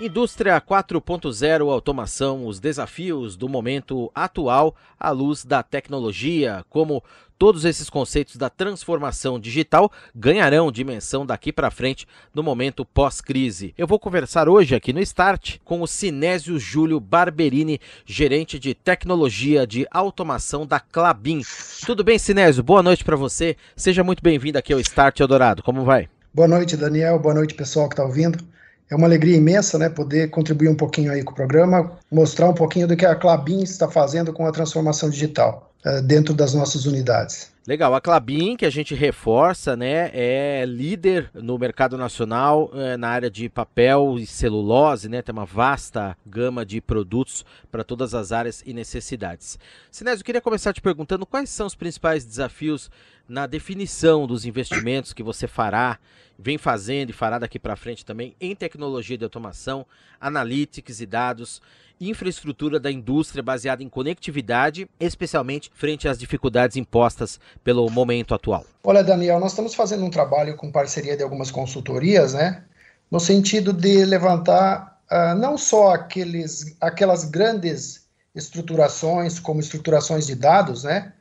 Indústria 4.0 automação, os desafios do momento atual à luz da tecnologia, como todos esses conceitos da transformação digital ganharão dimensão daqui para frente no momento pós-crise. Eu vou conversar hoje aqui no Start com o Sinésio Júlio Barberini, gerente de tecnologia de automação da Clabin. Tudo bem, Sinésio? Boa noite para você. Seja muito bem-vindo aqui ao Start Eldorado. Como vai? Boa noite, Daniel. Boa noite, pessoal que está ouvindo. É uma alegria imensa, né, poder contribuir um pouquinho aí com o programa, mostrar um pouquinho do que a Clabin está fazendo com a transformação digital dentro das nossas unidades. Legal, a Clabin, que a gente reforça, né, é líder no mercado nacional é, na área de papel e celulose, né, tem uma vasta gama de produtos para todas as áreas e necessidades. Sinésio, eu queria começar te perguntando quais são os principais desafios na definição dos investimentos que você fará, vem fazendo e fará daqui para frente também em tecnologia de automação, analytics e dados, infraestrutura da indústria baseada em conectividade, especialmente frente às dificuldades impostas pelo momento atual. Olha, Daniel, nós estamos fazendo um trabalho com parceria de algumas consultorias, né, no sentido de levantar uh, não só aqueles, aquelas grandes estruturações como estruturações de dados, né,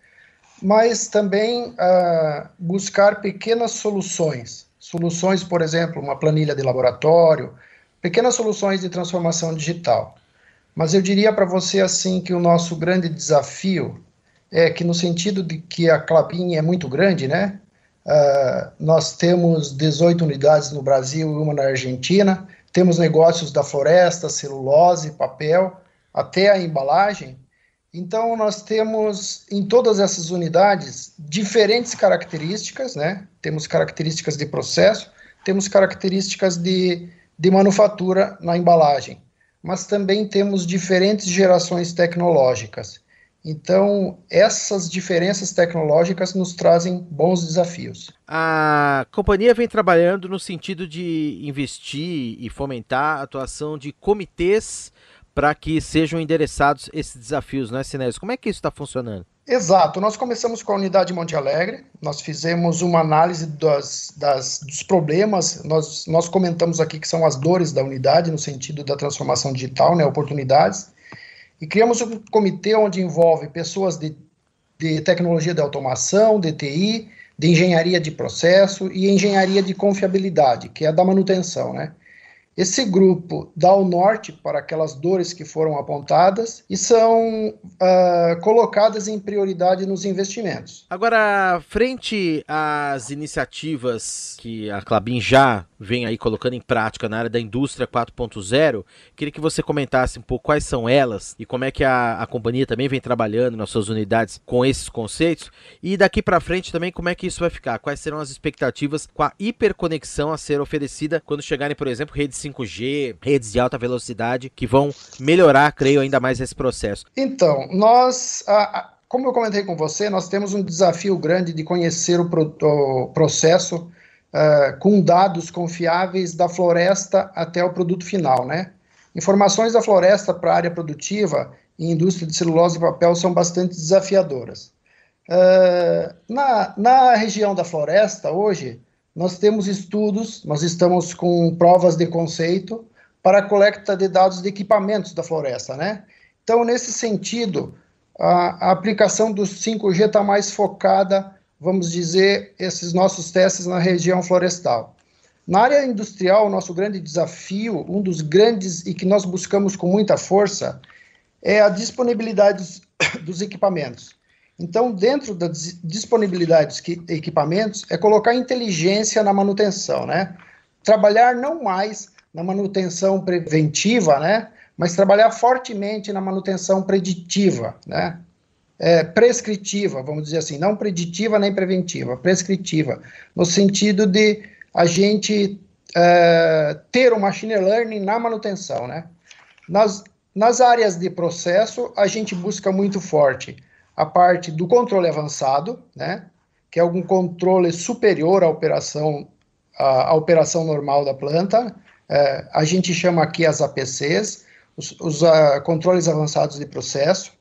mas também uh, buscar pequenas soluções. Soluções, por exemplo, uma planilha de laboratório, pequenas soluções de transformação digital. Mas eu diria para você assim que o nosso grande desafio é que no sentido de que a Clabin é muito grande, né? Uh, nós temos 18 unidades no Brasil e uma na Argentina, temos negócios da floresta, celulose, papel, até a embalagem. Então, nós temos em todas essas unidades diferentes características, né? Temos características de processo, temos características de, de manufatura na embalagem, mas também temos diferentes gerações tecnológicas. Então, essas diferenças tecnológicas nos trazem bons desafios. A companhia vem trabalhando no sentido de investir e fomentar a atuação de comitês para que sejam endereçados esses desafios, não é, Sinésio? Como é que isso está funcionando? Exato, nós começamos com a unidade Monte Alegre, nós fizemos uma análise das, das, dos problemas, nós, nós comentamos aqui que são as dores da unidade no sentido da transformação digital, né, oportunidades, e criamos um comitê onde envolve pessoas de, de tecnologia de automação, de de engenharia de processo e engenharia de confiabilidade, que é da manutenção, né? Esse grupo dá o norte para aquelas dores que foram apontadas e são uh, colocadas em prioridade nos investimentos. Agora, frente às iniciativas que a Clabin já vem aí colocando em prática na área da indústria 4.0, queria que você comentasse um pouco quais são elas e como é que a, a companhia também vem trabalhando nas suas unidades com esses conceitos e daqui para frente também como é que isso vai ficar, quais serão as expectativas com a hiperconexão a ser oferecida quando chegarem, por exemplo, redes 5G, redes de alta velocidade, que vão melhorar, creio, ainda mais esse processo. Então, nós, a, como eu comentei com você, nós temos um desafio grande de conhecer o, pro, o processo uh, com dados confiáveis da floresta até o produto final, né? Informações da floresta para a área produtiva e indústria de celulose e papel são bastante desafiadoras. Uh, na, na região da floresta, hoje, nós temos estudos, nós estamos com provas de conceito para a coleta de dados de equipamentos da floresta, né? Então, nesse sentido, a, a aplicação do 5G está mais focada, vamos dizer, esses nossos testes na região florestal. Na área industrial, o nosso grande desafio, um dos grandes e que nós buscamos com muita força, é a disponibilidade dos, dos equipamentos. Então, dentro da disponibilidade dos equipamentos, é colocar inteligência na manutenção, né? Trabalhar não mais na manutenção preventiva, né? Mas trabalhar fortemente na manutenção preditiva, né? é, prescritiva, vamos dizer assim, não preditiva nem preventiva, prescritiva, no sentido de a gente é, ter o machine learning na manutenção, né? Nas, nas áreas de processo, a gente busca muito forte a parte do controle avançado, né? Que é algum controle superior à operação, à, à operação normal da planta. É, a gente chama aqui as APCs, os, os uh, controles avançados de processo.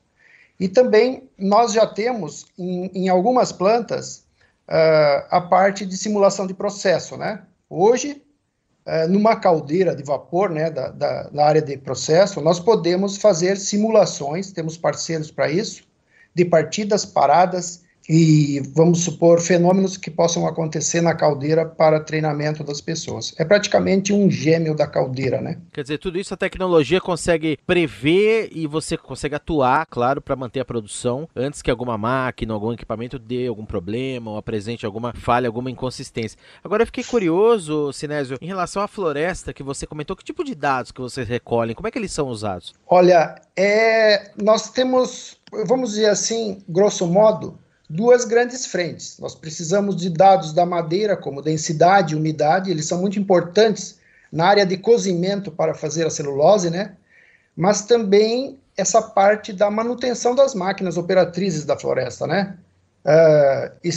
E também nós já temos em, em algumas plantas uh, a parte de simulação de processo, né? Hoje, uh, numa caldeira de vapor, né, da, da, na área de processo, nós podemos fazer simulações, temos parceiros para isso, de partidas, paradas, e vamos supor fenômenos que possam acontecer na caldeira para treinamento das pessoas. É praticamente um gêmeo da caldeira, né? Quer dizer, tudo isso a tecnologia consegue prever e você consegue atuar, claro, para manter a produção antes que alguma máquina, algum equipamento dê algum problema ou apresente alguma falha, alguma inconsistência. Agora eu fiquei curioso, Sinésio, em relação à floresta que você comentou, que tipo de dados que vocês recolhem? Como é que eles são usados? Olha, é, nós temos, vamos dizer assim, grosso modo, duas grandes frentes. Nós precisamos de dados da madeira, como densidade e umidade, eles são muito importantes na área de cozimento para fazer a celulose, né? Mas também essa parte da manutenção das máquinas operatrizes da floresta, né? Uh,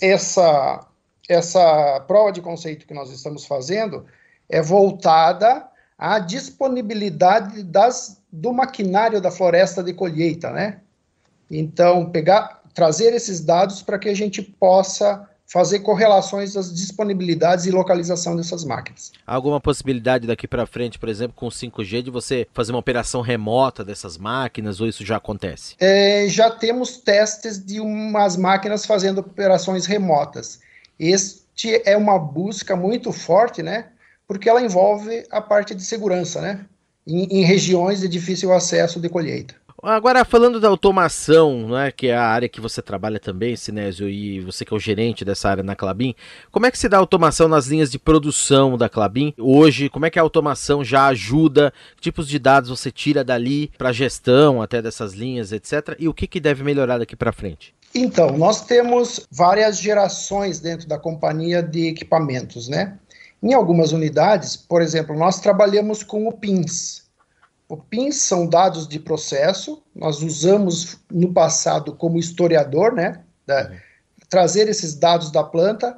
essa, essa prova de conceito que nós estamos fazendo é voltada à disponibilidade das, do maquinário da floresta de colheita, né? Então, pegar trazer esses dados para que a gente possa fazer correlações das disponibilidades e localização dessas máquinas. Há alguma possibilidade daqui para frente, por exemplo, com 5G, de você fazer uma operação remota dessas máquinas, ou isso já acontece? É, já temos testes de umas máquinas fazendo operações remotas. Este é uma busca muito forte, né? Porque ela envolve a parte de segurança, né? Em, em regiões de difícil acesso de colheita. Agora, falando da automação, né, que é a área que você trabalha também, Sinésio, e você que é o gerente dessa área na Clabin, como é que se dá a automação nas linhas de produção da Clabin? Hoje, como é que a automação já ajuda? Que tipos de dados você tira dali para gestão até dessas linhas, etc? E o que, que deve melhorar daqui para frente? Então, nós temos várias gerações dentro da companhia de equipamentos, né? Em algumas unidades, por exemplo, nós trabalhamos com o PINS, o PINs são dados de processo, nós usamos no passado como historiador, né, da, uhum. trazer esses dados da planta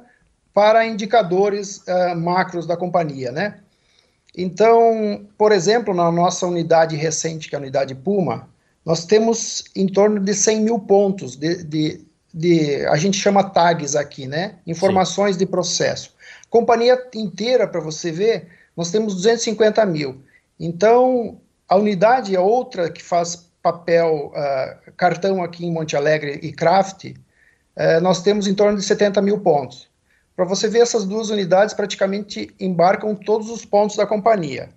para indicadores uh, macros da companhia, né. Então, por exemplo, na nossa unidade recente, que é a unidade Puma, nós temos em torno de 100 mil pontos de, de, de a gente chama tags aqui, né, informações Sim. de processo. Companhia inteira, para você ver, nós temos 250 mil. Então, a unidade é outra que faz papel uh, cartão aqui em Monte Alegre e craft, uh, nós temos em torno de 70 mil pontos. Para você ver, essas duas unidades praticamente embarcam todos os pontos da companhia.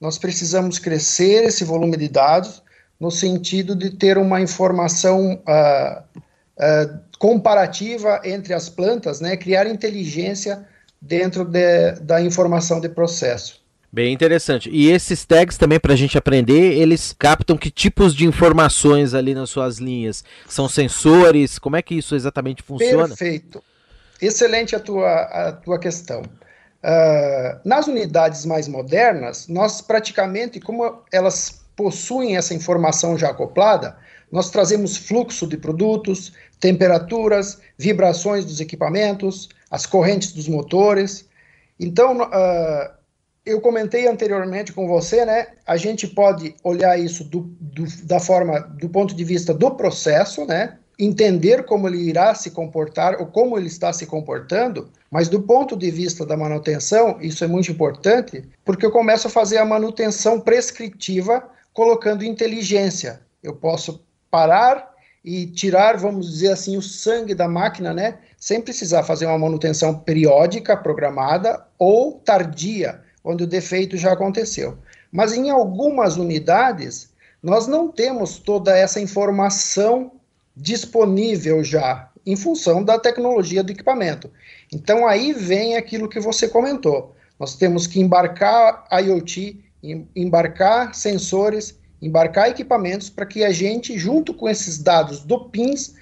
Nós precisamos crescer esse volume de dados no sentido de ter uma informação uh, uh, comparativa entre as plantas, né, criar inteligência dentro de, da informação de processo. Bem interessante. E esses tags também para a gente aprender, eles captam que tipos de informações ali nas suas linhas? São sensores? Como é que isso exatamente funciona? Perfeito. Excelente a tua, a tua questão. Uh, nas unidades mais modernas, nós praticamente, como elas possuem essa informação já acoplada, nós trazemos fluxo de produtos, temperaturas, vibrações dos equipamentos, as correntes dos motores. Então, uh, eu comentei anteriormente com você, né? A gente pode olhar isso do, do, da forma, do ponto de vista do processo, né? Entender como ele irá se comportar ou como ele está se comportando, mas do ponto de vista da manutenção, isso é muito importante, porque eu começo a fazer a manutenção prescritiva colocando inteligência. Eu posso parar e tirar, vamos dizer assim, o sangue da máquina, né? Sem precisar fazer uma manutenção periódica, programada ou tardia onde o defeito já aconteceu. Mas em algumas unidades, nós não temos toda essa informação disponível já, em função da tecnologia do equipamento. Então aí vem aquilo que você comentou. Nós temos que embarcar IoT, embarcar sensores embarcar equipamentos para que a gente, junto com esses dados do PINS,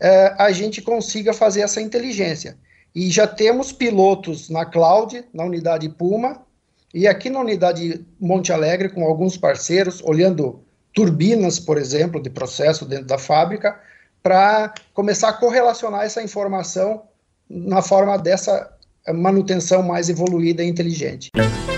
eh, a gente consiga fazer essa inteligência. E já temos pilotos na cloud, na unidade Puma, e aqui na unidade Monte Alegre, com alguns parceiros, olhando turbinas, por exemplo, de processo dentro da fábrica, para começar a correlacionar essa informação na forma dessa manutenção mais evoluída e inteligente.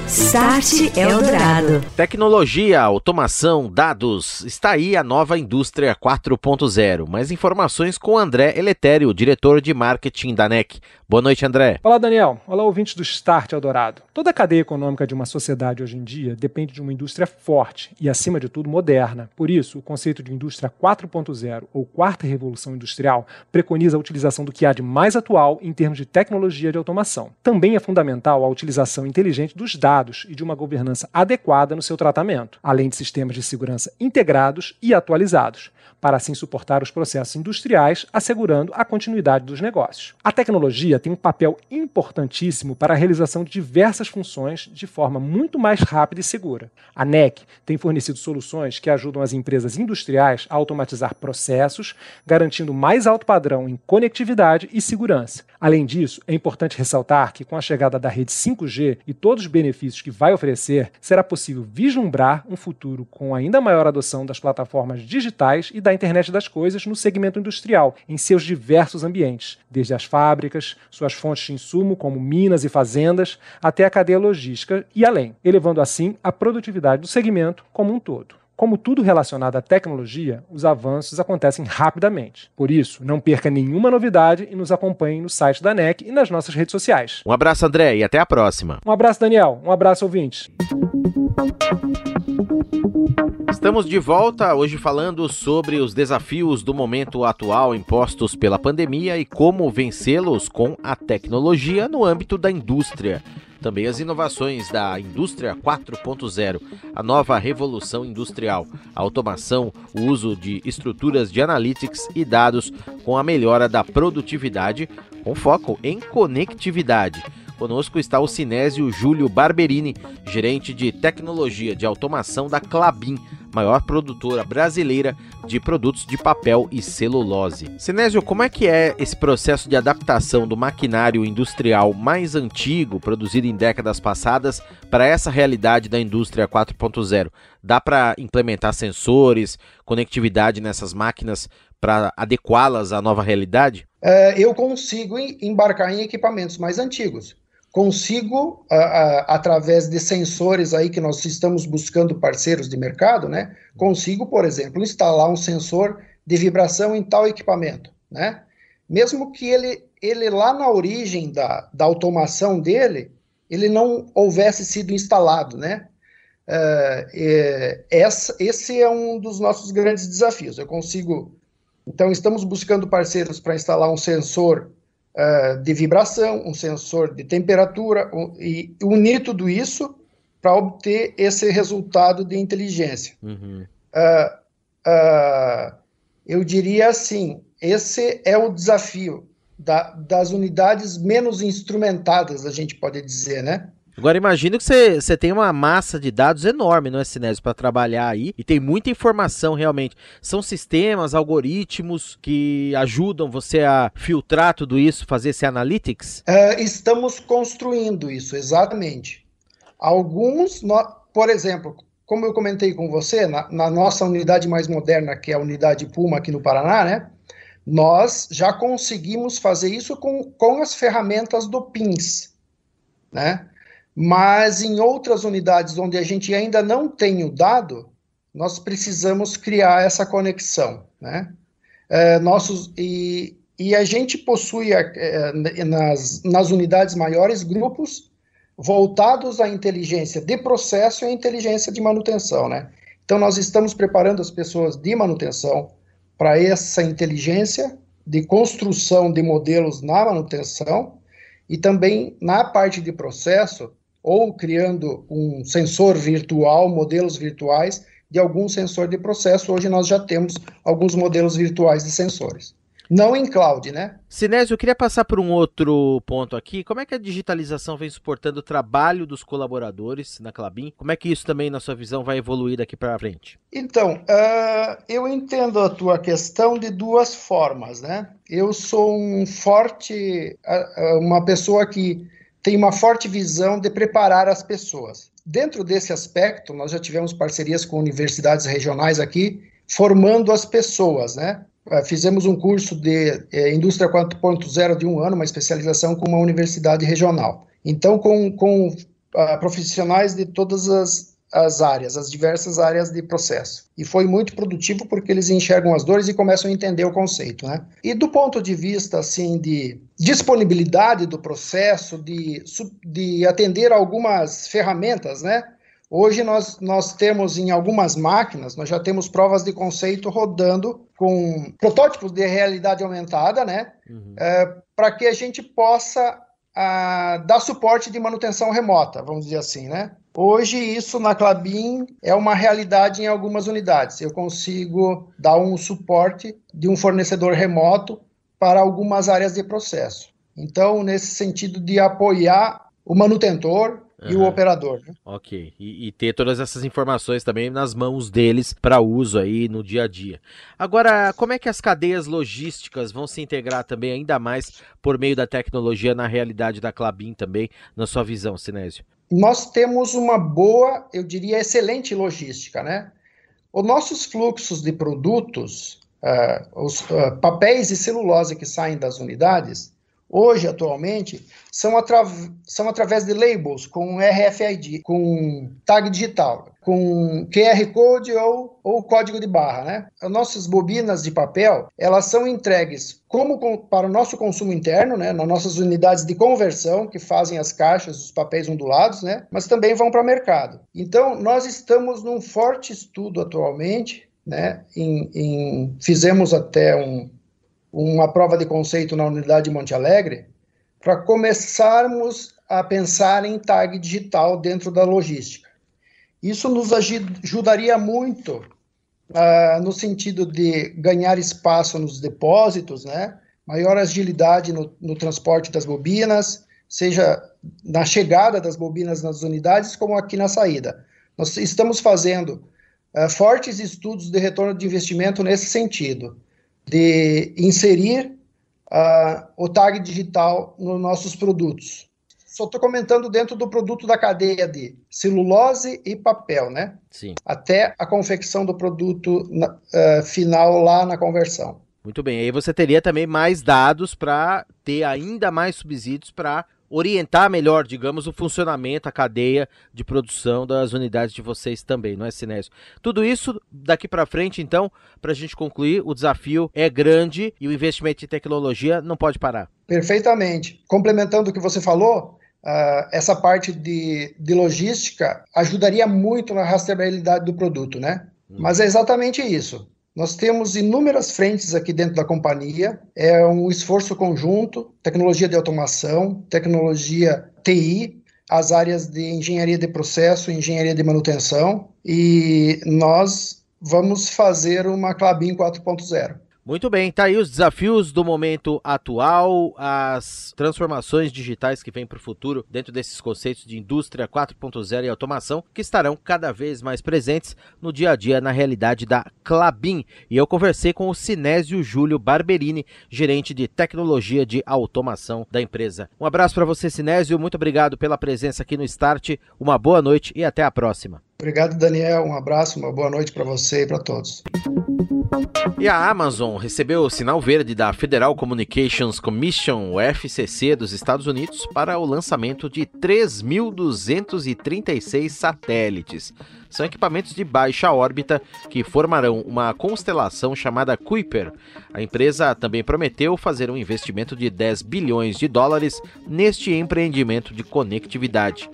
Start Eldorado. Tecnologia, automação, dados. Está aí a nova indústria 4.0. Mais informações com André Eletério, diretor de marketing da NEC. Boa noite, André. Olá, Daniel. Olá, ouvintes do Start Eldorado. Toda a cadeia econômica de uma sociedade hoje em dia depende de uma indústria forte e, acima de tudo, moderna. Por isso, o conceito de indústria 4.0 ou quarta revolução industrial preconiza a utilização do que há de mais atual em termos de tecnologia de automação. Também é fundamental a utilização inteligente dos dados dados e de uma governança adequada no seu tratamento, além de sistemas de segurança integrados e atualizados, para assim suportar os processos industriais, assegurando a continuidade dos negócios. A tecnologia tem um papel importantíssimo para a realização de diversas funções de forma muito mais rápida e segura. A NEC tem fornecido soluções que ajudam as empresas industriais a automatizar processos, garantindo mais alto padrão em conectividade e segurança. Além disso, é importante ressaltar que com a chegada da rede 5G e todos os benefícios que vai oferecer, será possível vislumbrar um futuro com ainda maior adoção das plataformas digitais e da internet das coisas no segmento industrial, em seus diversos ambientes, desde as fábricas, suas fontes de insumo, como minas e fazendas, até a cadeia logística e além, elevando assim a produtividade do segmento como um todo. Como tudo relacionado à tecnologia, os avanços acontecem rapidamente. Por isso, não perca nenhuma novidade e nos acompanhe no site da NEC e nas nossas redes sociais. Um abraço, André, e até a próxima. Um abraço, Daniel. Um abraço, ouvintes. Estamos de volta hoje falando sobre os desafios do momento atual impostos pela pandemia e como vencê-los com a tecnologia no âmbito da indústria também as inovações da indústria 4.0, a nova revolução industrial, a automação, o uso de estruturas de analytics e dados com a melhora da produtividade, com foco em conectividade. Conosco está o cinésio Júlio Barberini, gerente de tecnologia de automação da Clabin, maior produtora brasileira de produtos de papel e celulose. Sinésio, como é que é esse processo de adaptação do maquinário industrial mais antigo, produzido em décadas passadas, para essa realidade da indústria 4.0? Dá para implementar sensores, conectividade nessas máquinas para adequá-las à nova realidade? É, eu consigo embarcar em equipamentos mais antigos consigo, a, a, através de sensores aí que nós estamos buscando parceiros de mercado, né, consigo, por exemplo, instalar um sensor de vibração em tal equipamento, né? Mesmo que ele, ele lá na origem da, da automação dele, ele não houvesse sido instalado, né? É, é, essa, esse é um dos nossos grandes desafios. Eu consigo. Então, estamos buscando parceiros para instalar um sensor uh, de vibração, um sensor de temperatura, um, e unir tudo isso para obter esse resultado de inteligência. Uhum. Uh, uh, eu diria assim: esse é o desafio da, das unidades menos instrumentadas, a gente pode dizer, né? Agora imagino que você, você tem uma massa de dados enorme no SNES para trabalhar aí e tem muita informação realmente. São sistemas, algoritmos que ajudam você a filtrar tudo isso, fazer esse analytics? Uh, estamos construindo isso, exatamente. Alguns, no, por exemplo, como eu comentei com você, na, na, nossa unidade mais moderna, que é a unidade Puma aqui no Paraná, né? Nós já conseguimos fazer isso com, com as ferramentas do PINS, né? Mas em outras unidades onde a gente ainda não tem o dado, nós precisamos criar essa conexão, né? É, nossos, e, e a gente possui é, nas, nas unidades maiores grupos voltados à inteligência de processo e à inteligência de manutenção, né? Então nós estamos preparando as pessoas de manutenção para essa inteligência de construção de modelos na manutenção e também na parte de processo ou criando um sensor virtual, modelos virtuais de algum sensor de processo. Hoje nós já temos alguns modelos virtuais de sensores. não em cloud, né? Sinésio, eu queria passar por um outro ponto aqui. Como é que a digitalização vem suportando o trabalho dos colaboradores na Clabin? Como é que isso também, na sua visão, vai evoluir daqui para frente? Então, uh, eu entendo a tua questão de duas formas, né? Eu sou um forte, uh, uma pessoa que tem uma forte visão de preparar as pessoas. Dentro desse aspecto, nós já tivemos parcerias com universidades regionais aqui, formando as pessoas, né? Ah, fizemos um curso de é, Indústria 4.0 de um ano, uma especialização com uma universidade regional. Então, com, com uh, profissionais de todas as, as áreas, as diversas áreas de processo. E foi muito produtivo porque eles enxergam as dores e começam a entender o conceito, né? E do ponto de vista, assim, de disponibilidade do processo, de, de atender algumas ferramentas, né? Hoje nós, nós temos em algumas máquinas, nós já temos provas de conceito rodando com protótipos de realidade aumentada, né? Uhum. É, para que a gente possa a, dar suporte de manutenção remota, vamos dizer assim, né? Hoje isso na Clabin é uma realidade em algumas unidades. Eu consigo dar um suporte de um fornecedor remoto para algumas áreas de processo. Então, nesse sentido de apoiar o manutentor, Uhum. e o operador. Né? Ok. E, e, ter todas essas informações também nas mãos deles para uso aí no dia a dia. Agora, como é que as cadeias logísticas vão se integrar também ainda mais por meio da tecnologia na realidade da Clabin também, na sua visão, Sinésio? Nós temos uma boa, eu diria, excelente logística, né? Os nossos fluxos de produtos, uh, os uh, papéis e celulose que saem das unidades, hoje, atualmente, são, atra são através de labels com RFID, com tag digital, com QR Code ou, ou código de barra, né? As nossas bobinas de papel, elas são entregues como com, para o nosso consumo interno, né? Nas nossas unidades de conversão, que fazem as caixas, os papéis ondulados, né? Mas também vão para o mercado. Então, nós estamos num forte estudo atualmente, né? Em, em, fizemos até um, uma prova de conceito na unidade de Monte Alegre, para começarmos a pensar em tag digital dentro da logística. Isso nos ajudaria muito uh, no sentido de ganhar espaço nos depósitos, né? maior agilidade no, no transporte das bobinas, seja na chegada das bobinas nas unidades, como aqui na saída. Nós estamos fazendo uh, fortes estudos de retorno de investimento nesse sentido de inserir uh, o tag digital nos nossos produtos. Só estou comentando dentro do produto da cadeia de celulose e papel, né? Sim. Até a confecção do produto uh, final lá na conversão. Muito bem. Aí você teria também mais dados para ter ainda mais subsídios para orientar melhor, digamos, o funcionamento, a cadeia de produção das unidades de vocês também, não é, Sinésio? Tudo isso daqui para frente, então, para a gente concluir, o desafio é grande e o investimento em tecnologia não pode parar. Perfeitamente. Complementando o que você falou, Uh, essa parte de, de logística ajudaria muito na rastreabilidade do produto, né? Hum. Mas é exatamente isso. Nós temos inúmeras frentes aqui dentro da companhia, é um esforço conjunto, tecnologia de automação, tecnologia TI, as áreas de engenharia de processo, engenharia de manutenção, e nós vamos fazer uma Clabin 4.0. Muito bem, tá aí os desafios do momento atual, as transformações digitais que vêm para o futuro dentro desses conceitos de indústria 4.0 e automação que estarão cada vez mais presentes no dia a dia na realidade da Clabin. E eu conversei com o Sinésio Júlio Barberini, gerente de tecnologia de automação da empresa. Um abraço para você, Sinésio, muito obrigado pela presença aqui no Start, uma boa noite e até a próxima. Obrigado, Daniel. Um abraço, uma boa noite para você e para todos. E a Amazon recebeu o sinal verde da Federal Communications Commission, o FCC, dos Estados Unidos, para o lançamento de 3.236 satélites. São equipamentos de baixa órbita que formarão uma constelação chamada Kuiper. A empresa também prometeu fazer um investimento de 10 bilhões de dólares neste empreendimento de conectividade.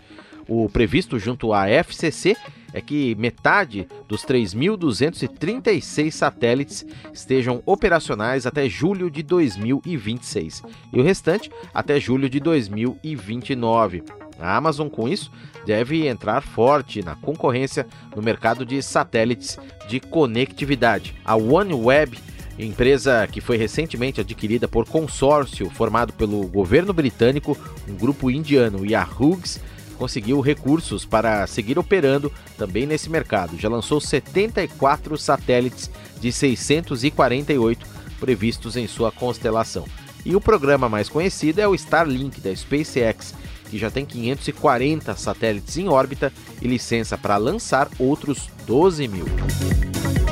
O previsto junto à FCC é que metade dos 3.236 satélites estejam operacionais até julho de 2026 e o restante até julho de 2029. A Amazon, com isso, deve entrar forte na concorrência no mercado de satélites de conectividade. A OneWeb empresa que foi recentemente adquirida por consórcio formado pelo governo britânico, um grupo indiano e a Hughes, conseguiu recursos para seguir operando também nesse mercado. Já lançou 74 satélites de 648 previstos em sua constelação. E o programa mais conhecido é o Starlink da SpaceX, que já tem 540 satélites em órbita e licença para lançar outros 12 mil.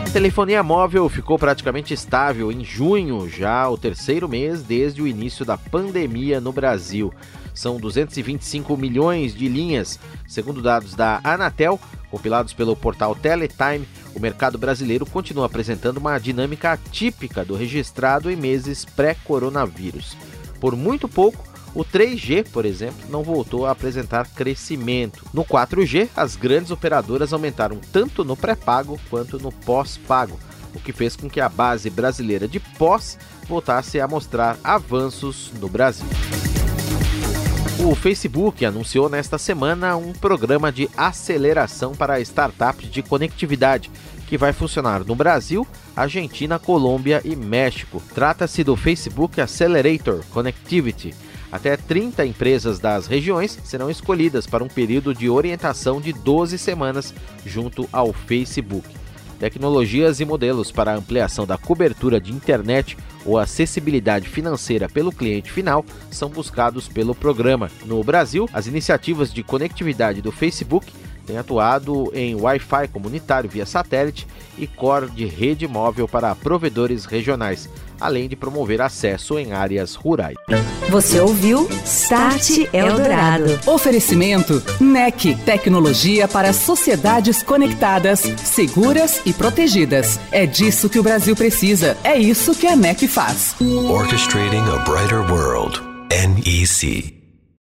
A telefonia móvel ficou praticamente estável em junho, já o terceiro mês desde o início da pandemia no Brasil. São 225 milhões de linhas, segundo dados da Anatel, compilados pelo portal Teletime. O mercado brasileiro continua apresentando uma dinâmica atípica do registrado em meses pré-coronavírus. Por muito pouco, o 3G, por exemplo, não voltou a apresentar crescimento. No 4G, as grandes operadoras aumentaram tanto no pré-pago quanto no pós-pago, o que fez com que a base brasileira de pós voltasse a mostrar avanços no Brasil. O Facebook anunciou nesta semana um programa de aceleração para startups de conectividade que vai funcionar no Brasil, Argentina, Colômbia e México. Trata-se do Facebook Accelerator Connectivity até 30 empresas das regiões serão escolhidas para um período de orientação de 12 semanas junto ao Facebook. Tecnologias e modelos para ampliação da cobertura de internet ou acessibilidade financeira pelo cliente final são buscados pelo programa. No Brasil, as iniciativas de conectividade do Facebook têm atuado em Wi-Fi comunitário via satélite e core de rede móvel para provedores regionais além de promover acesso em áreas rurais. Você ouviu Start Eldorado. Oferecimento NEC, tecnologia para sociedades conectadas, seguras e protegidas. É disso que o Brasil precisa. É isso que a NEC faz. Orchestrating a brighter world. NEC.